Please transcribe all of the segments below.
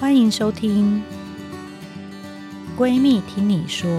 欢迎收听《闺蜜听你说》。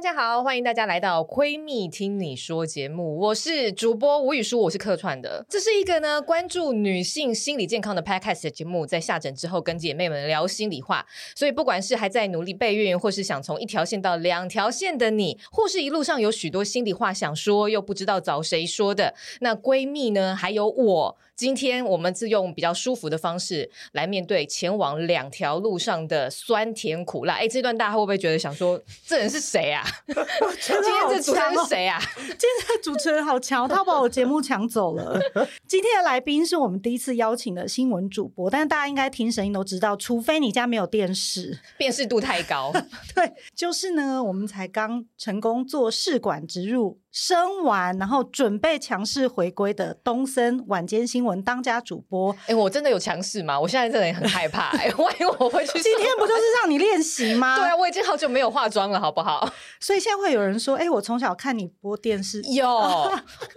大家好，欢迎大家来到《闺蜜听你说》节目，我是主播吴宇舒，我是客串的。这是一个呢关注女性心理健康的 Podcast 节目，在下诊之后跟姐妹们聊心里话。所以不管是还在努力备孕，或是想从一条线到两条线的你，或是一路上有许多心里话想说又不知道找谁说的，那闺蜜呢，还有我。今天我们是用比较舒服的方式来面对前往两条路上的酸甜苦辣。哎，这段大家会不会觉得想说，这人是谁啊？今天这主持人是谁啊？今天这主持人好强，他把我节目抢走了。今天的来宾是我们第一次邀请的新闻主播，但是大家应该听声音都知道，除非你家没有电视，辨识度太高。对，就是呢，我们才刚成功做试管植入。生完，然后准备强势回归的东森晚间新闻当家主播。哎，我真的有强势吗？我现在真的也很害怕。哎，万一我回去，今天不就是让你练习吗？对啊，我已经好久没有化妆了，好不好？所以现在会有人说，哎，我从小看你播电视。有，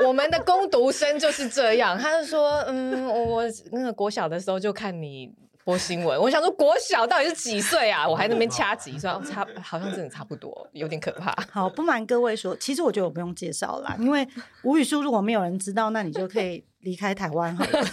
我们的工读生就是这样，他就说，嗯，我那个国小的时候就看你。播新闻，我想说国小到底是几岁啊？我还在那边掐指一算，差好像真的差不多，有点可怕。好，不瞒各位说，其实我觉得我不用介绍啦，因为 吴宇舒如果没有人知道，那你就可以离开台湾好了。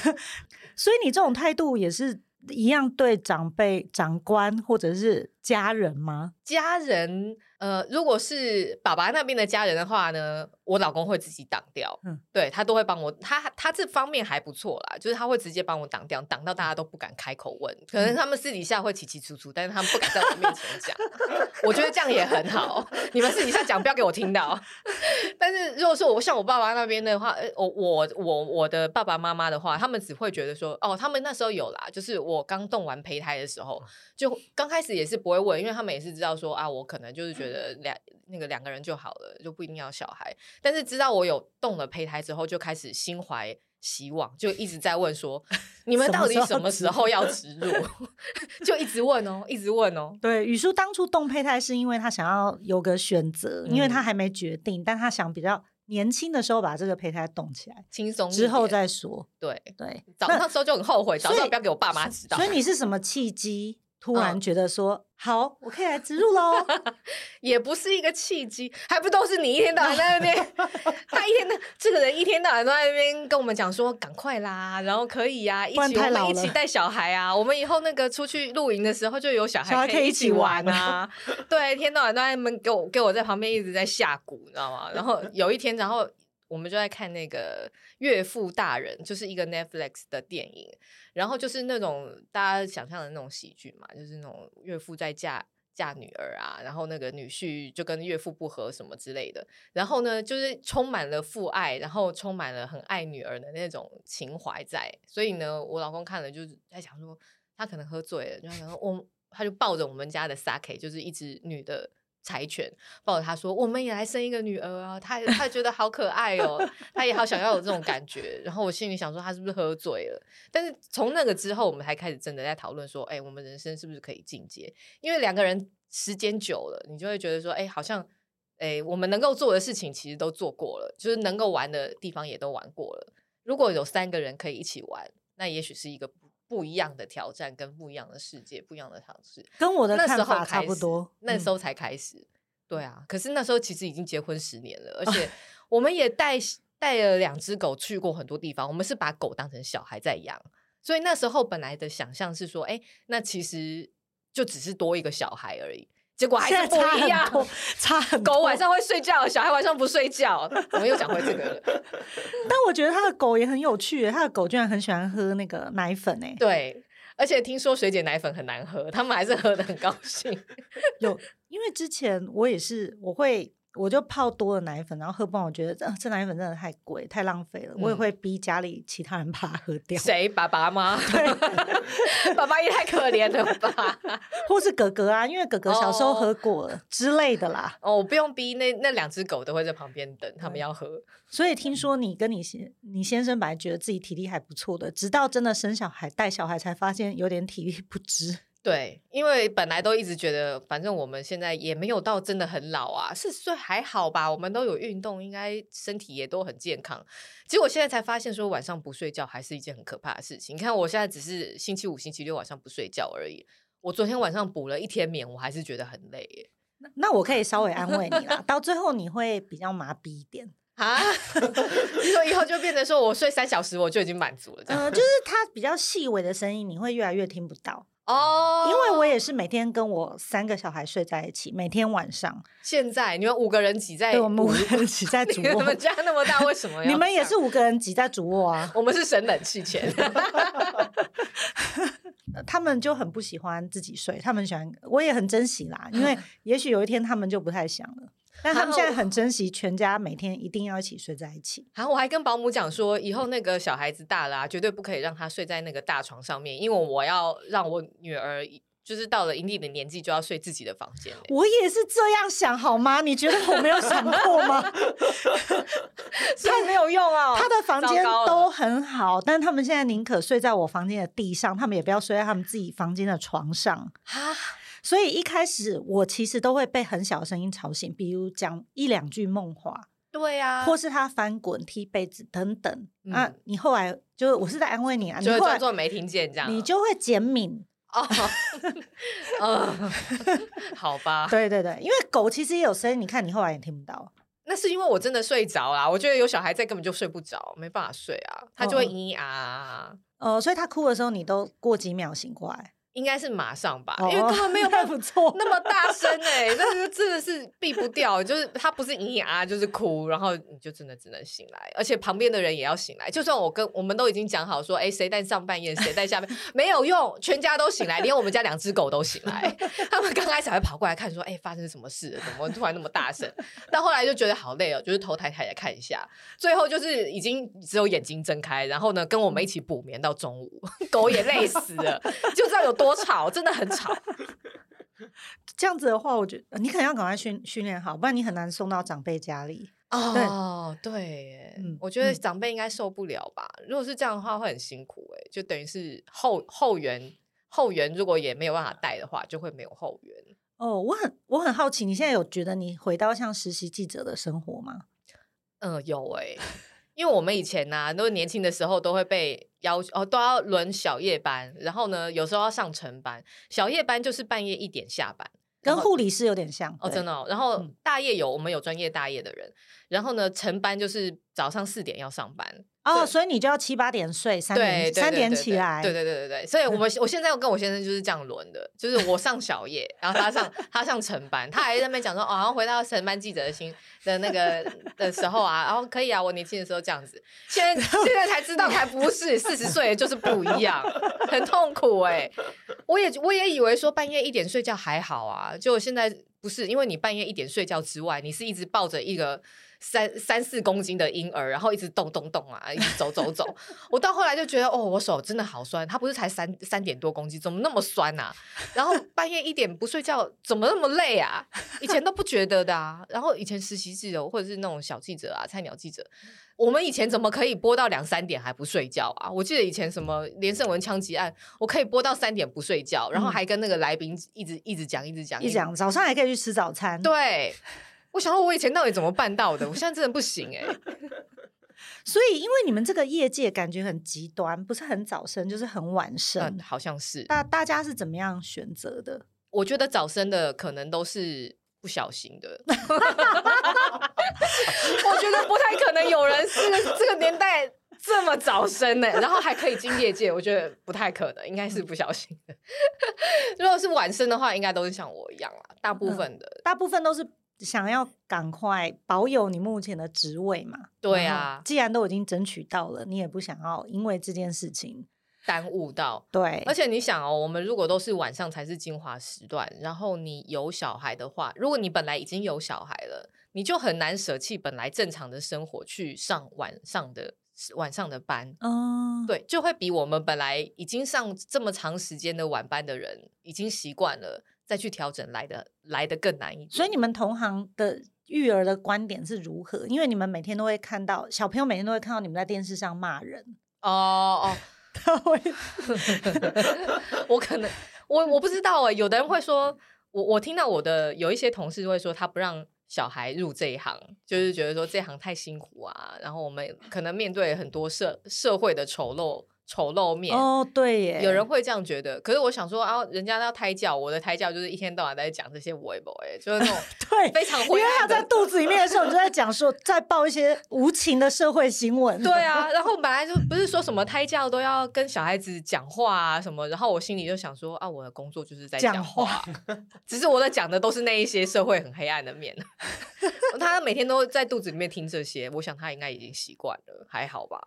所以你这种态度也是一样对长辈、长官或者是家人吗？家人。呃，如果是爸爸那边的家人的话呢，我老公会自己挡掉，嗯，对，他都会帮我，他他这方面还不错啦，就是他会直接帮我挡掉，挡到大家都不敢开口问，可能他们私底下会起起出出，但是他们不敢在我面前讲，我觉得这样也很好，你们私底下讲不要给我听到。但是如果说我像我爸爸那边的话，我我我我的爸爸妈妈的话，他们只会觉得说，哦，他们那时候有啦，就是我刚动完胚胎的时候，就刚开始也是不会问，因为他们也是知道说啊，我可能就是觉得。呃，两那个两个人就好了，就不一定要小孩。但是知道我有动了胚胎之后，就开始心怀希望，就一直在问说：你们到底什么时候要植入？就一直问哦，一直问哦。对，宇叔当初动胚胎是因为他想要有个选择，因为他还没决定，嗯、但他想比较年轻的时候把这个胚胎动起来，轻松之后再说。对对，早那时候就很后悔，早知道不要给我爸妈知道。所以你是什么契机？突然觉得说、嗯、好，我可以来植入喽，也不是一个契机，还不都是你一天到晚在那边，他一天的这个人一天到晚都在那边跟我们讲说赶快啦，然后可以呀、啊，一起我们一起带小孩啊，我们以后那个出去露营的时候就有小孩可以一起玩啊，对，一天到晚都在那边给我给我在旁边一直在下蛊，你知道吗？然后有一天，然后。我们就在看那个《岳父大人》，就是一个 Netflix 的电影，然后就是那种大家想象的那种喜剧嘛，就是那种岳父在嫁嫁女儿啊，然后那个女婿就跟岳父不和什么之类的，然后呢，就是充满了父爱，然后充满了很爱女儿的那种情怀在，所以呢，我老公看了就是在想说，他可能喝醉了，就想说我，他就抱着我们家的 Sake，就是一只女的。柴犬抱着他说：“我们也来生一个女儿啊！”他他觉得好可爱哦，他也好想要有这种感觉。然后我心里想说，他是不是喝醉了？但是从那个之后，我们才开始真的在讨论说：“哎，我们人生是不是可以进阶？”因为两个人时间久了，你就会觉得说：“哎，好像哎，我们能够做的事情其实都做过了，就是能够玩的地方也都玩过了。如果有三个人可以一起玩，那也许是一个。”一样的挑战，跟不一样的世界，不一样的尝试，跟我的看法差不多。那时候才开始，嗯、对啊。可是那时候其实已经结婚十年了，而 且我们也带带了两只狗去过很多地方。我们是把狗当成小孩在养，所以那时候本来的想象是说，哎，那其实就只是多一个小孩而已。结果还是不一样，差很多。狗晚上会睡觉，小孩晚上不睡觉。我们又讲回这个了。但我觉得他的狗也很有趣，他的狗居然很喜欢喝那个奶粉诶。对，而且听说水解奶粉很难喝，他们还是喝的很高兴。有，因为之前我也是，我会。我就泡多了奶粉，然后喝不完，我觉得这这奶粉真的太贵，太浪费了。嗯、我也会逼家里其他人把它喝掉。谁？爸爸吗？对，爸爸也太可怜了吧？或是哥哥啊，因为哥哥小时候喝过了、oh. 之类的啦。哦，我不用逼，那那两只狗都会在旁边等，他们要喝。所以听说你跟你先你先生本来觉得自己体力还不错的，直到真的生小孩带小孩才发现有点体力不支。对，因为本来都一直觉得，反正我们现在也没有到真的很老啊，四十岁还好吧？我们都有运动，应该身体也都很健康。结果现在才发现，说晚上不睡觉还是一件很可怕的事情。你看，我现在只是星期五、星期六晚上不睡觉而已。我昨天晚上补了一天眠，我还是觉得很累耶。那，那我可以稍微安慰你啦，到最后你会比较麻痹一点啊。你说以后就变成说我睡三小时我就已经满足了，这样。嗯、呃，就是它比较细微的声音，你会越来越听不到。哦，oh, 因为我也是每天跟我三个小孩睡在一起，每天晚上。现在你们五个人挤在，对，我们五个人挤在 主卧。你们家那么大，为什么？你们也是五个人挤在主卧啊？我们是省冷气钱。他们就很不喜欢自己睡，他们喜欢，我也很珍惜啦。因为也许有一天他们就不太想了。但他们现在很珍惜全家每天一定要一起睡在一起。然后我还跟保姆讲说，以后那个小孩子大了啊，绝对不可以让他睡在那个大床上面，因为我要让我女儿就是到了一定的年纪就要睡自己的房间。我也是这样想，好吗？你觉得我没有想过吗？太没有用啊！他的房间都很好，但他们现在宁可睡在我房间的地上，他们也不要睡在他们自己房间的床上。哈。所以一开始我其实都会被很小的声音吵醒，比如讲一两句梦话，对呀、啊，或是他翻滚、踢被子等等。嗯、啊，你后来就我是在安慰你啊，就会装作没听见这样，你就会减敏哦。嗯，好吧，对对对，因为狗其实也有声音，你看你后来也听不到。那是因为我真的睡着啦，我觉得有小孩在根本就睡不着，没办法睡啊，他就会咿咿啊啊。哦、呃，所以他哭的时候，你都过几秒醒过来。应该是马上吧，因为根本没有办法做那么大声哎，但是真的是避不掉，就是他不是咿呀啊，就是哭，然后你就真的只能醒来，而且旁边的人也要醒来。就算我跟我们都已经讲好说，哎，谁在上半夜，谁在下半夜，没有用，全家都醒来，连我们家两只狗都醒来。他们刚开始还跑过来看，说，哎，发生什么事了？怎么突然那么大声？到后来就觉得好累哦，就是头抬抬来看一下，最后就是已经只有眼睛睁开，然后呢，跟我们一起补眠到中午，狗也累死了，就知道有多。多吵，真的很吵。这样子的话，我觉得你可能要赶快训训练好，不然你很难送到长辈家里。哦，对，对，嗯，我觉得长辈应该受不了吧？嗯、如果是这样的话，会很辛苦。哎，就等于是后后援后援，如果也没有办法带的话，就会没有后援。哦，我很我很好奇，你现在有觉得你回到像实习记者的生活吗？嗯，有哎。因为我们以前呢、啊，都年轻的时候都会被要求哦，都要轮小夜班，然后呢，有时候要上晨班。小夜班就是半夜一点下班，跟护理师有点像哦，真的、哦。然后大夜有我们有专业大夜的人，然后呢，晨班就是早上四点要上班。哦，所以你就要七八点睡，三点三点起来，对对对对对。所以我们我现在要跟我先生就是这样轮的，就是我上小夜，然后他上他上晨班，他还在那边讲说，哦，然后回到晨班记者的心的那个的时候啊，然后可以啊，我年轻的时候这样子，现在现在才知道还不是四十岁就是不一样，很痛苦哎、欸。我也我也以为说半夜一点睡觉还好啊，就现在不是，因为你半夜一点睡觉之外，你是一直抱着一个。三三四公斤的婴儿，然后一直动动动啊，一直走走走。我到后来就觉得，哦，我手真的好酸。他不是才三三点多公斤，怎么那么酸啊？然后半夜一点不睡觉，怎么那么累啊？以前都不觉得的啊。然后以前实习记者或者是那种小记者啊，菜鸟记者，我们以前怎么可以播到两三点还不睡觉啊？我记得以前什么连胜文枪击案，我可以播到三点不睡觉，然后还跟那个来宾一直一直讲，一直讲，一直讲，早上还可以去吃早餐。对。我想说，我以前到底怎么办到的？我现在真的不行哎、欸。所以，因为你们这个业界感觉很极端，不是很早生，就是很晚生，嗯、好像是。大大家是怎么样选择的？我觉得早生的可能都是不小心的。我觉得不太可能有人是这个年代这么早生呢、欸，然后还可以进业界。我觉得不太可能，应该是不小心的。如果是晚生的话，应该都是像我一样啦。大部分的，嗯、大部分都是。想要赶快保有你目前的职位嘛？对啊，既然都已经争取到了，你也不想要因为这件事情耽误到。对，而且你想哦，我们如果都是晚上才是精华时段，然后你有小孩的话，如果你本来已经有小孩了，你就很难舍弃本来正常的生活去上晚上的晚上的班。嗯，对，就会比我们本来已经上这么长时间的晚班的人已经习惯了。再去调整来的来的更难一点，所以你们同行的育儿的观点是如何？因为你们每天都会看到小朋友，每天都会看到你们在电视上骂人。哦哦，他会，我可能我我不知道哎、欸，有的人会说，我我听到我的有一些同事会说，他不让小孩入这一行，就是觉得说这行太辛苦啊，然后我们可能面对很多社社会的丑陋。丑陋面哦，对耶，有人会这样觉得。可是我想说啊，人家要胎教，我的胎教就是一天到晚在讲这些微博，哎，就是那种 对非常灰暗。因为他在肚子里面的时候，你就在讲说，在报一些无情的社会新闻。对啊，然后本来就不是说什么胎教都要跟小孩子讲话啊什么，然后我心里就想说啊，我的工作就是在讲话，讲话只是我在讲的都是那一些社会很黑暗的面。他每天都在肚子里面听这些，我想他应该已经习惯了，还好吧。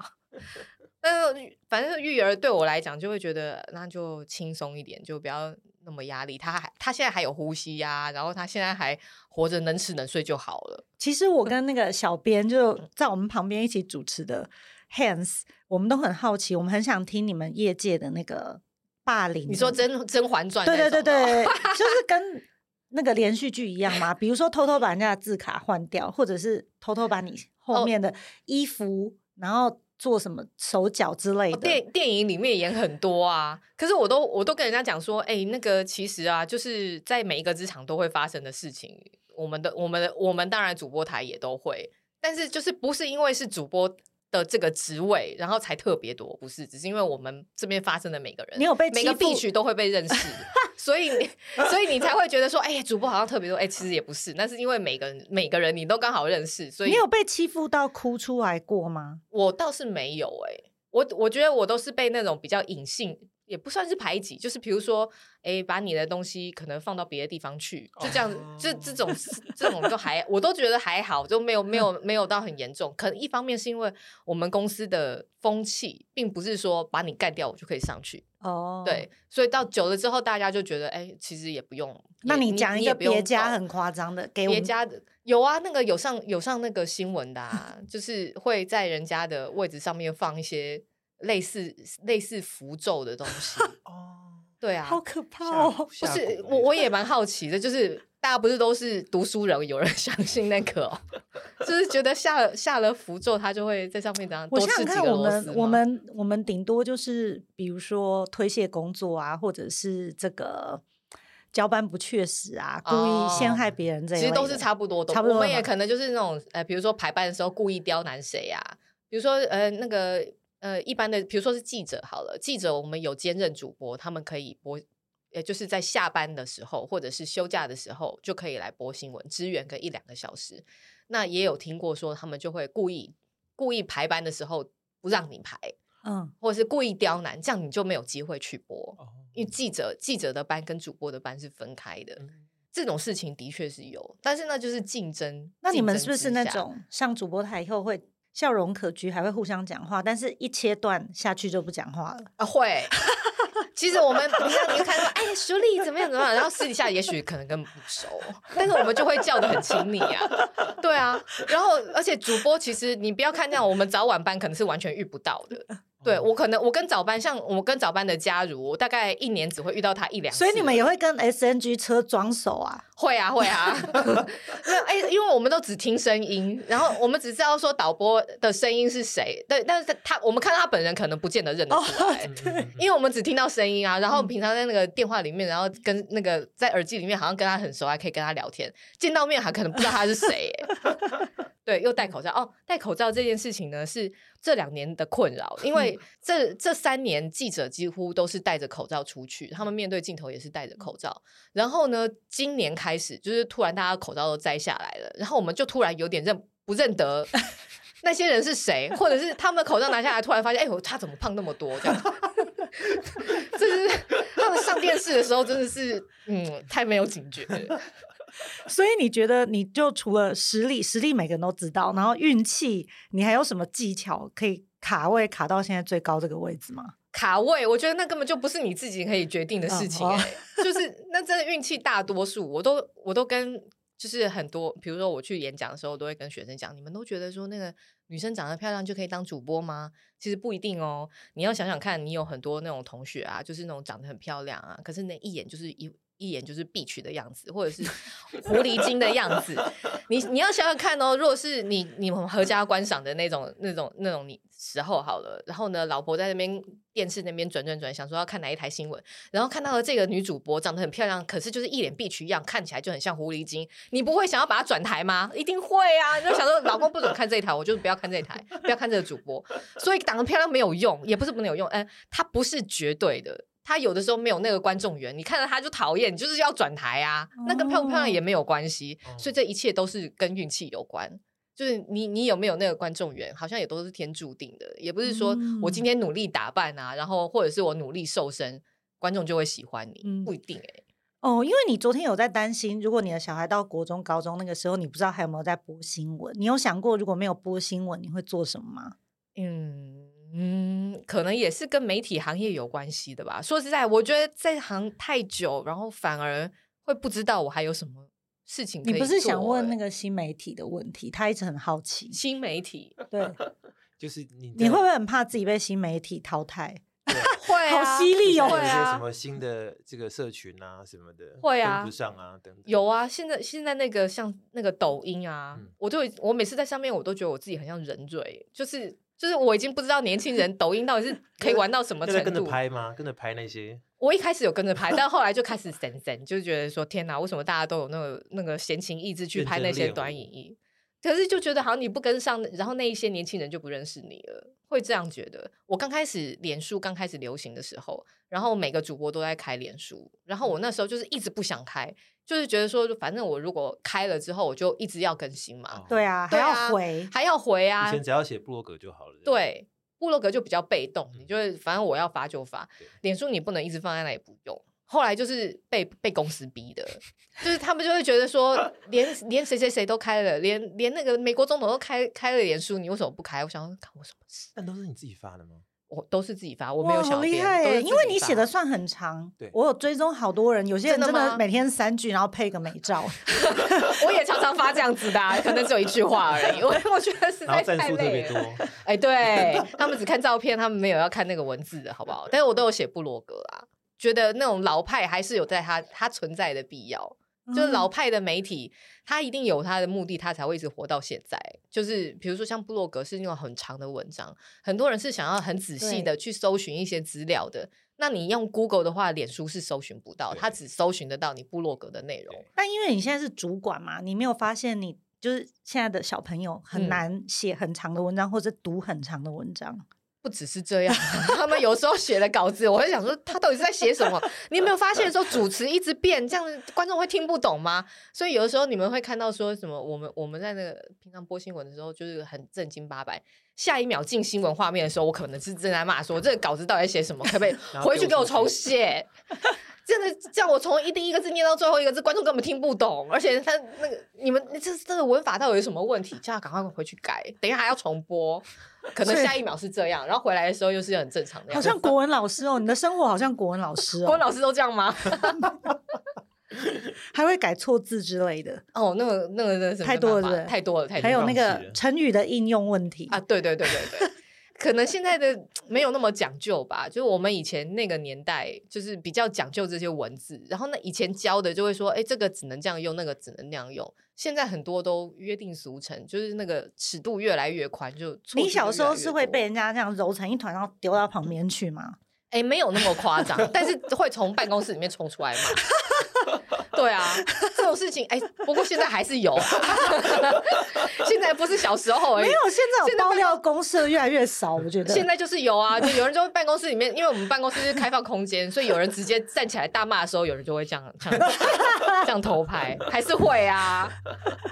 但是反正育儿对我来讲，就会觉得那就轻松一点，就不要那么压力。他还他现在还有呼吸呀、啊，然后他现在还活着，能吃能睡就好了。其实我跟那个小编就在我们旁边一起主持的 Hans，我们都很好奇，我们很想听你们业界的那个霸凌。你说甄《甄甄嬛传》？对对对对，就 是跟那个连续剧一样嘛。比如说偷偷把人家的字卡换掉，或者是偷偷把你后面的衣服，哦、然后。做什么手脚之类的？哦、电电影里面演很多啊，可是我都我都跟人家讲说，哎、欸，那个其实啊，就是在每一个职场都会发生的事情。我们的我们的我们当然主播台也都会，但是就是不是因为是主播的这个职位，然后才特别多，不是，只是因为我们这边发生的每个人，你有被每个地区都会被认识。所以，所以你才会觉得说，哎、欸，主播好像特别多，哎、欸，其实也不是，那是因为每个人每个人你都刚好认识，所以你有被欺负到哭出来过吗？我倒是没有、欸，哎，我我觉得我都是被那种比较隐性。也不算是排挤，就是比如说，哎，把你的东西可能放到别的地方去，就这样子，这、oh. 这种这种就还，我都觉得还好，就没有没有没有到很严重。可能一方面是因为我们公司的风气，并不是说把你干掉我就可以上去哦，oh. 对，所以到久了之后，大家就觉得，哎，其实也不用。那你讲一个别家很夸张的，给我别家的有啊，那个有上有上那个新闻的，啊，就是会在人家的位置上面放一些。类似类似符咒的东西 哦，对啊，好可怕哦！不是我 我也蛮好奇的，就是大家不是都是读书人，有人相信那个、哦，就是觉得下了下了符咒，他就会在上面这样多吃几个螺丝。我们我们我们顶多就是比如说推卸工作啊，或者是这个交班不确实啊，故意陷害别人这些、哦，其实都是差不多的。差不多，我们也可能就是那种呃，比如说排班的时候故意刁难谁呀、啊，比如说呃那个。呃，一般的，比如说是记者好了，记者我们有兼任主播，他们可以播，呃，就是在下班的时候或者是休假的时候就可以来播新闻，支援个一两个小时。那也有听过说，他们就会故意故意排班的时候不让你排，嗯，或者是故意刁难，这样你就没有机会去播，哦，因为记者记者的班跟主播的班是分开的。嗯，这种事情的确是有，但是那就是竞争。那你们是不是那种上主播台以后会？笑容可掬，还会互相讲话，但是一切断下去就不讲话了啊！会，其实我们你看，你就看说，哎，淑丽怎么样怎么样，然后私底下也许可能根本不熟，但是我们就会叫的很亲密啊，对啊，然后而且主播其实你不要看这样，我们早晚班可能是完全遇不到的。对，我可能我跟早班，像我跟早班的嘉如，我大概一年只会遇到他一两次。所以你们也会跟 SNG 车装熟啊？会啊会啊，没有 哎，因为我们都只听声音，然后我们只知道说导播的声音是谁，对，但是他我们看到他本人可能不见得认得出来，哦、因为我们只听到声音啊。然后平常在那个电话里面，然后跟那个在耳机里面好像跟他很熟，还可以跟他聊天，见到面还可能不知道他是谁。对，又戴口罩哦。戴口罩这件事情呢，是这两年的困扰，因为这这三年记者几乎都是戴着口罩出去，他们面对镜头也是戴着口罩。然后呢，今年开始就是突然大家口罩都摘下来了，然后我们就突然有点认不认得 那些人是谁，或者是他们的口罩拿下来，突然发现，哎我，他怎么胖那么多？这样，这是他们上电视的时候真的是，嗯，太没有警觉了。所以你觉得，你就除了实力，实力每个人都知道，然后运气，你还有什么技巧可以卡位卡到现在最高这个位置吗？卡位，我觉得那根本就不是你自己可以决定的事情，欸，嗯、就是那真的运气大多数，我都我都跟就是很多，比如说我去演讲的时候，我都会跟学生讲，你们都觉得说那个女生长得漂亮就可以当主播吗？其实不一定哦，你要想想看，你有很多那种同学啊，就是那种长得很漂亮啊，可是那一眼就是一。一眼就是必娶的样子，或者是狐狸精的样子。你你要想想看哦，如果是你你们合家观赏的那种那种那种你时候好了，然后呢，老婆在那边电视那边转转转，想说要看哪一台新闻，然后看到了这个女主播长得很漂亮，可是就是一脸必娶样，看起来就很像狐狸精，你不会想要把她转台吗？一定会啊！你就想说，老公不准看这一台，我就不要看这一台，不要看这个主播。所以长得漂亮没有用，也不是不能有用，嗯，它不是绝对的。他有的时候没有那个观众缘，你看到他就讨厌，你就是要转台啊。那跟漂不漂亮也没有关系，哦、所以这一切都是跟运气有关。就是你你有没有那个观众缘，好像也都是天注定的，也不是说我今天努力打扮啊，然后或者是我努力瘦身，观众就会喜欢你，嗯、不一定哎、欸。哦，因为你昨天有在担心，如果你的小孩到国中、高中那个时候，你不知道还有没有在播新闻，你有想过如果没有播新闻，你会做什么吗？嗯。嗯，可能也是跟媒体行业有关系的吧。说实在，我觉得在行太久，然后反而会不知道我还有什么事情可以做。你不是想问那个新媒体的问题？他一直很好奇。新媒体，对，就是你，你会不会很怕自己被新媒体淘汰？会啊，好犀利哦！有些，什么新的这个社群啊什么的，会啊，跟不上啊等等。有啊，现在现在那个像那个抖音啊，嗯、我就我每次在上面，我都觉得我自己很像人嘴，就是。就是我已经不知道年轻人抖音到底是可以玩到什么程度。跟着拍吗？跟着拍那些？我一开始有跟着拍，但 后来就开始神神，就是觉得说天哪，为什么大家都有那个那个闲情逸致去拍那些短影音？可是就觉得好像你不跟上，然后那一些年轻人就不认识你了，会这样觉得。我刚开始脸书刚开始流行的时候，然后每个主播都在开脸书，然后我那时候就是一直不想开。就是觉得说，反正我如果开了之后，我就一直要更新嘛。对啊，还要回，还要回啊。以前只要写部落格就好了。对，部落格就比较被动，你就会反正我要发就发。脸书你不能一直放在那里不用。后来就是被被公司逼的，就是他们就会觉得说，连连谁谁谁都开了，连连那个美国总统都开开了脸书，你为什么不开？我想说，看我什么事？但都是你自己发的吗？我都是自己发，我没有小编。好厉害耶！因为你写的算很长，对我有追踪好多人，有些人真的每天三句，然后配个美照。我也常常发这样子的，可能只有一句话而已。我我觉得实在太累了。哎，对他们只看照片，他们没有要看那个文字的好不好？但是我都有写部落格啊，觉得那种老派还是有在它它存在的必要。就是老派的媒体，它一定有它的目的，它才会一直活到现在。就是比如说像布洛格是那种很长的文章，很多人是想要很仔细的去搜寻一些资料的。那你用 Google 的话，脸书是搜寻不到，它只搜寻得到你布洛格的内容。但因为你现在是主管嘛，你没有发现你就是现在的小朋友很难写很长的文章，或者读很长的文章。不只是这样，他们有时候写的稿子，我会想说他到底是在写什么？你有没有发现说主持一直变，这样观众会听不懂吗？所以有的时候你们会看到说什么，我们我们在那个平常播新闻的时候就是很正经八百，下一秒进新闻画面的时候，我可能是正在骂说这个稿子到底在写什么？可不可以 回去给我重写？真的叫我从一第一个字念到最后一个字，观众根本听不懂，而且他那个你们这这个文法到底有什么问题？叫他赶快回去改，等一下还要重播，可能下一秒是这样，然后回来的时候又是很正常的。好像国文老师哦，你的生活好像国文老师哦，国文老师都这样吗？还会改错字之类的哦，那个那个那个太多了，太多了，太多了，还有那个成语的应用问题啊，对对对对对。可能现在的没有那么讲究吧，就是我们以前那个年代，就是比较讲究这些文字。然后呢，以前教的就会说，哎，这个只能这样用，那个只能那样用。现在很多都约定俗成，就是那个尺度越来越宽。就你小时候是会被人家这样揉成一团，然后丢到旁边去吗？哎，没有那么夸张，但是会从办公室里面冲出来嘛。对啊，这种事情哎，不过现在还是有，现在不是小时候而已。没有，现在有爆料公社越来越少，我觉得。现在就是有啊，就有人就会办公室里面，因为我们办公室是开放空间，所以有人直接站起来大骂的时候，有人就会这样这样这样偷拍，还是会啊。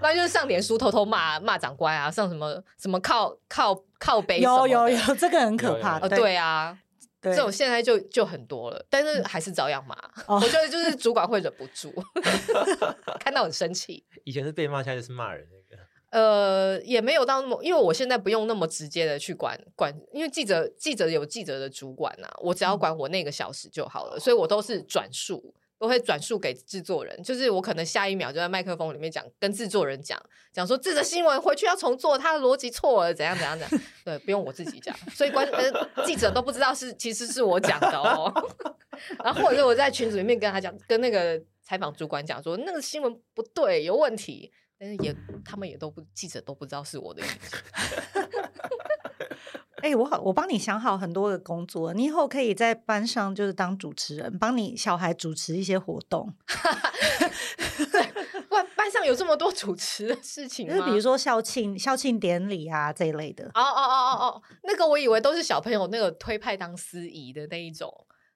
那就是上脸书偷偷骂骂长官啊，上什么什么靠靠靠背，有有有，这个很可怕。对啊。对这种现在就就很多了，但是还是照样骂。嗯、我觉得就是主管会忍不住，看到很生气。以前是被骂，现在就是骂人那个。呃，也没有到那么，因为我现在不用那么直接的去管管，因为记者记者有记者的主管呐、啊，我只要管我那个小时就好了，嗯、所以我都是转述。都会转述给制作人，就是我可能下一秒就在麦克风里面讲，跟制作人讲，讲说这个新闻回去要重做，他的逻辑错了，怎样怎样怎样。对，不用我自己讲，所以观呃记者都不知道是其实是我讲的哦。然后或者是我在群组里面跟他讲，跟那个采访主管讲说那个新闻不对，有问题，但是也他们也都不记者都不知道是我的意见。哎、欸，我好，我帮你想好很多的工作，你以后可以在班上就是当主持人，帮你小孩主持一些活动。班班上有这么多主持的事情吗？就是比如说校庆、校庆典礼啊这一类的。哦哦哦哦哦，那个我以为都是小朋友那个推派当司仪的那一种。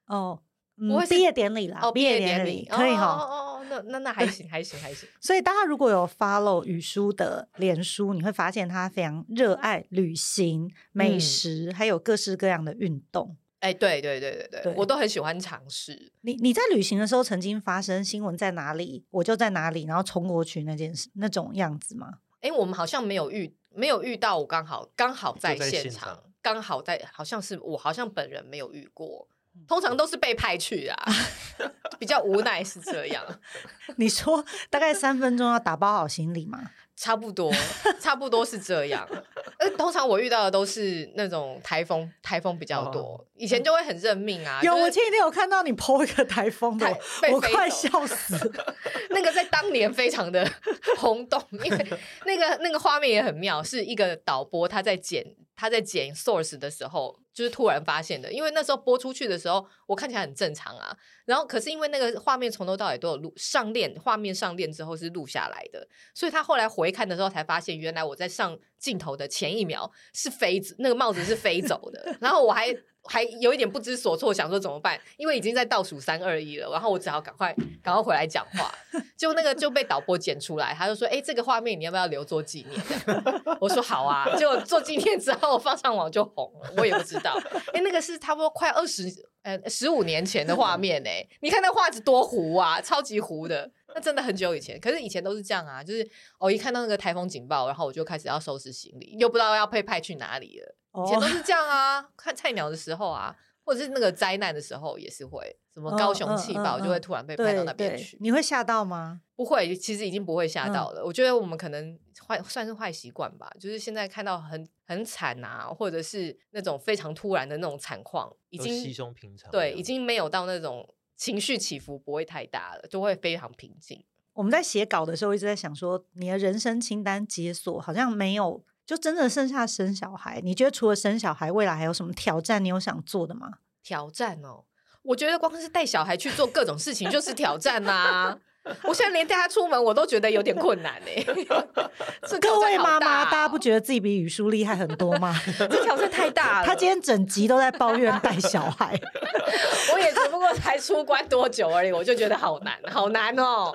哦。不会毕业典礼啦，哦，毕业典礼可以哈。哦哦哦，那那那还行，还行，还行。所以大家如果有 follow 雨书的脸书，你会发现他非常热爱旅行、美食，嗯、还有各式各样的运动。哎、欸，对对对对对，对我都很喜欢尝试。你你在旅行的时候，曾经发生新闻在哪里，我就在哪里，然后冲过去那件事那种样子吗？哎、欸，我们好像没有遇没有遇到，我刚好刚好在现场，刚好在，好像是我好像本人没有遇过。通常都是被派去啊，比较无奈是这样。你说大概三分钟要打包好行李吗？差不多，差不多是这样。呃，通常我遇到的都是那种台风，台风比较多。哦、以前就会很认命啊。有，就是、我前几天有看到你 po 一个台风的，我快笑死。那个在当年非常的轰动，因为那个那个画面也很妙，是一个导播他在剪。他在剪 source 的时候，就是突然发现的。因为那时候播出去的时候，我看起来很正常啊。然后，可是因为那个画面从头到尾都有录上链，画面上链之后是录下来的，所以他后来回看的时候才发现，原来我在上镜头的前一秒是飞，那个帽子是飞走的。然后我还。还有一点不知所措，想说怎么办？因为已经在倒数三二一了，然后我只好赶快赶快回来讲话。就那个就被导播剪出来，他就说：“哎、欸，这个画面你要不要留作纪念？” 我说：“好啊。”结果做纪念之后放上网就红了，我也不知道。哎、欸，那个是差不多快二十呃十五年前的画面哎，你看那画质多糊啊，超级糊的。那真的很久以前，可是以前都是这样啊，就是我一看到那个台风警报，然后我就开始要收拾行李，又不知道要被派去哪里了。以前都是这样啊，看菜鸟的时候啊，或者是那个灾难的时候也是会，什么高雄气爆就会突然被派到那边去。你会吓到吗？不会，其实已经不会吓到了。嗯、我觉得我们可能坏算是坏习惯吧，就是现在看到很很惨啊，或者是那种非常突然的那种惨况，已经稀松平常。对，已经没有到那种情绪起伏不会太大了，就会非常平静。我们在写稿的时候一直在想说，你的人生清单解锁好像没有。就真的剩下生小孩，你觉得除了生小孩，未来还有什么挑战？你有想做的吗？挑战哦，我觉得光是带小孩去做各种事情就是挑战呐、啊。我现在连带他出门我都觉得有点困难哎。各位妈妈，大家不觉得自己比语叔厉害很多吗？这挑战太大了。他今天整集都在抱怨带小孩，我也只不过才出关多久而已，我就觉得好难，好难哦。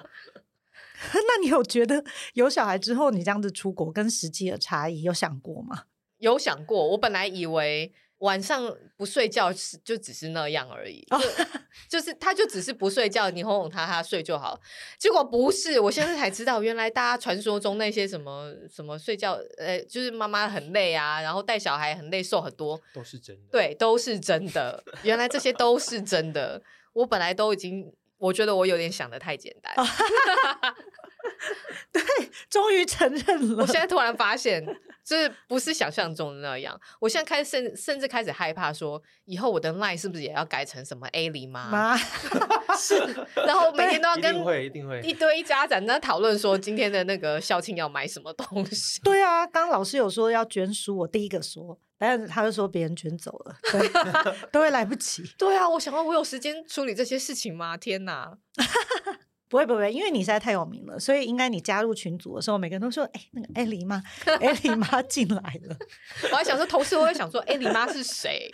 那你有觉得有小孩之后，你这样子出国跟实际的差异有想过吗？有想过。我本来以为晚上不睡觉是就只是那样而已，就，就是他就只是不睡觉，你哄哄他，他睡就好。结果不是，我现在才知道，原来大家传说中那些什么什么睡觉，呃，就是妈妈很累啊，然后带小孩很累，瘦很多，都是真的。对，都是真的。原来这些都是真的。我本来都已经。我觉得我有点想的太简单，对，终于承认了。我现在突然发现，这不是想象中的那样。我现在开始甚甚至开始害怕，说以后我的 line 是不是也要改成什么 A 里妈？妈是，然后每天都要跟一堆家长在讨论说今天的那个校庆要买什么东西。对啊，刚老师有说要捐书，我第一个说。但是他就说别人捐走了，对，都会来不及。对啊，我想到我有时间处理这些事情吗？天哪！不会不会，因为你实在太有名了，所以应该你加入群组的时候，每个人都说：“哎、欸，那个艾莉妈，艾莉妈进来了。”我还想说，同事我会想说：“艾莉妈是谁？”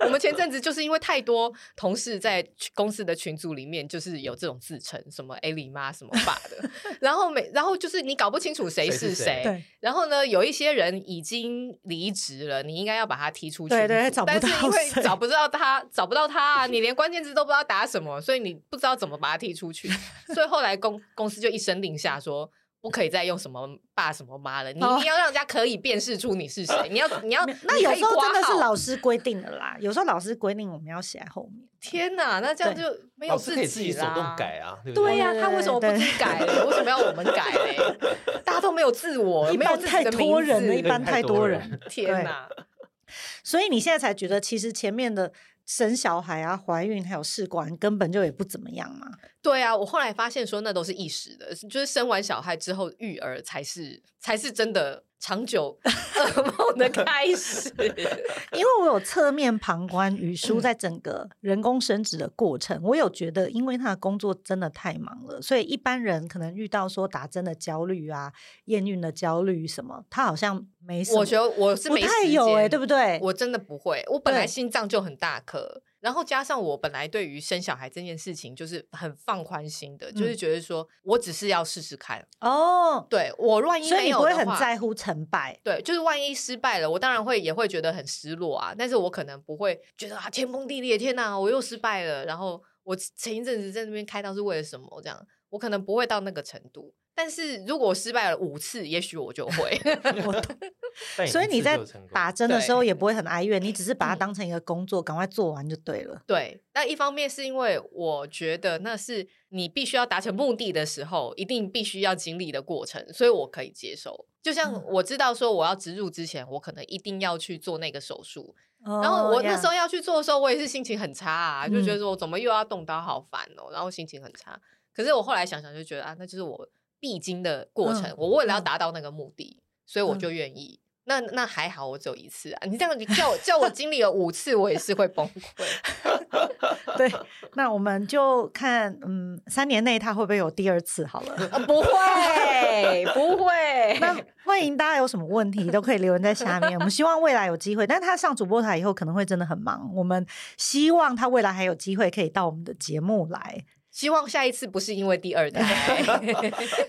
我们前阵子就是因为太多同事在公司的群组里面，就是有这种自称什么艾莉妈什么爸的，然后每然后就是你搞不清楚谁是谁，对。然后呢，有一些人已经离职了，你应该要把他踢出去，对对，找不到，但是因为找不到他，找不到他啊，你连关键字都不知道打什么，所以你不知道怎么把他踢出去。所以后来公公司就一声令下，说不可以再用什么爸什么妈了，你一定要让人家可以辨识出你是谁。你要你要那有时候真的是老师规定的啦，有时候老师规定我们要写在后面。天哪，那这样就没有自己啦。自己手动改啊，对呀，他为什么不自己改？为什么要我们改嘞？大家都没有自我，没有太多人了，一般太多人。天哪！所以你现在才觉得，其实前面的生小孩啊、怀孕还有试管，根本就也不怎么样嘛。对啊，我后来发现说那都是一时的，就是生完小孩之后育儿才是才是真的。长久 噩梦的开始，因为我有侧面旁观宇舒在整个人工生殖的过程，我有觉得，因为他的工作真的太忙了，所以一般人可能遇到说打针的焦虑啊、验孕的焦虑什么，他好像没什么。我觉得我是没不太有哎、欸，对不对？我真的不会，我本来心脏就很大颗。然后加上我本来对于生小孩这件事情就是很放宽心的，嗯、就是觉得说我只是要试试看哦。对，我万一没有的话，所以你不会很在乎成败。对，就是万一失败了，我当然会也会觉得很失落啊。但是我可能不会觉得啊天崩地裂，天哪，我又失败了。然后我前一阵子在那边开刀是为了什么？这样我可能不会到那个程度。但是如果我失败了五次，也许我就会。所以你在打针的时候也不会很哀怨，你只是把它当成一个工作，赶快做完就对了。对，那一方面是因为我觉得那是你必须要达成目的的时候，一定必须要经历的过程，所以我可以接受。就像我知道说我要植入之前，我可能一定要去做那个手术，然后我那时候要去做的时候，我也是心情很差啊，就觉得说我怎么又要动刀，好烦哦，然后心情很差。可是我后来想想就觉得啊，那就是我。必经的过程，嗯、我为了要达到那个目的，嗯、所以我就愿意。那那还好，我只有一次啊！你这样你叫我叫我经历了五次，我也是会崩溃。对，那我们就看，嗯，三年内他会不会有第二次？好了，啊、不会，不会。那欢迎大家有什么问题都可以留言在下面。我们希望未来有机会，但他上主播台以后可能会真的很忙。我们希望他未来还有机会可以到我们的节目来。希望下一次不是因为第二胎，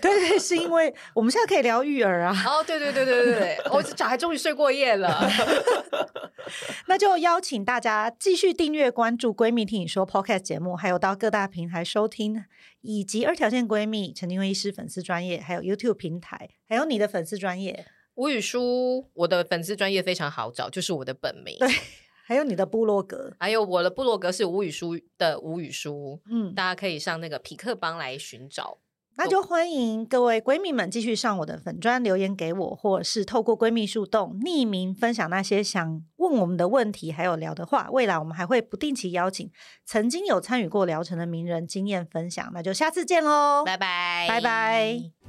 对对，是因为我们现在可以聊育儿啊。哦，对对对对对对，我 小孩终于睡过夜了。那就邀请大家继续订阅关注《闺蜜听你说》Podcast 节目，还有到各大平台收听，以及二条线闺蜜陈菁徽医师粉丝专业，还有 YouTube 平台，还有你的粉丝专业吴宇舒，我的粉丝专业非常好找，就是我的本名。对。还有你的部落格，还有我的部落格是吴语书的吴语书，嗯，大家可以上那个匹克邦来寻找。那就欢迎各位闺蜜们继续上我的粉砖留言给我，或者是透过闺蜜树洞匿名分享那些想问我们的问题，还有聊的话。未来我们还会不定期邀请曾经有参与过疗程的名人经验分享。那就下次见喽，拜拜，拜拜。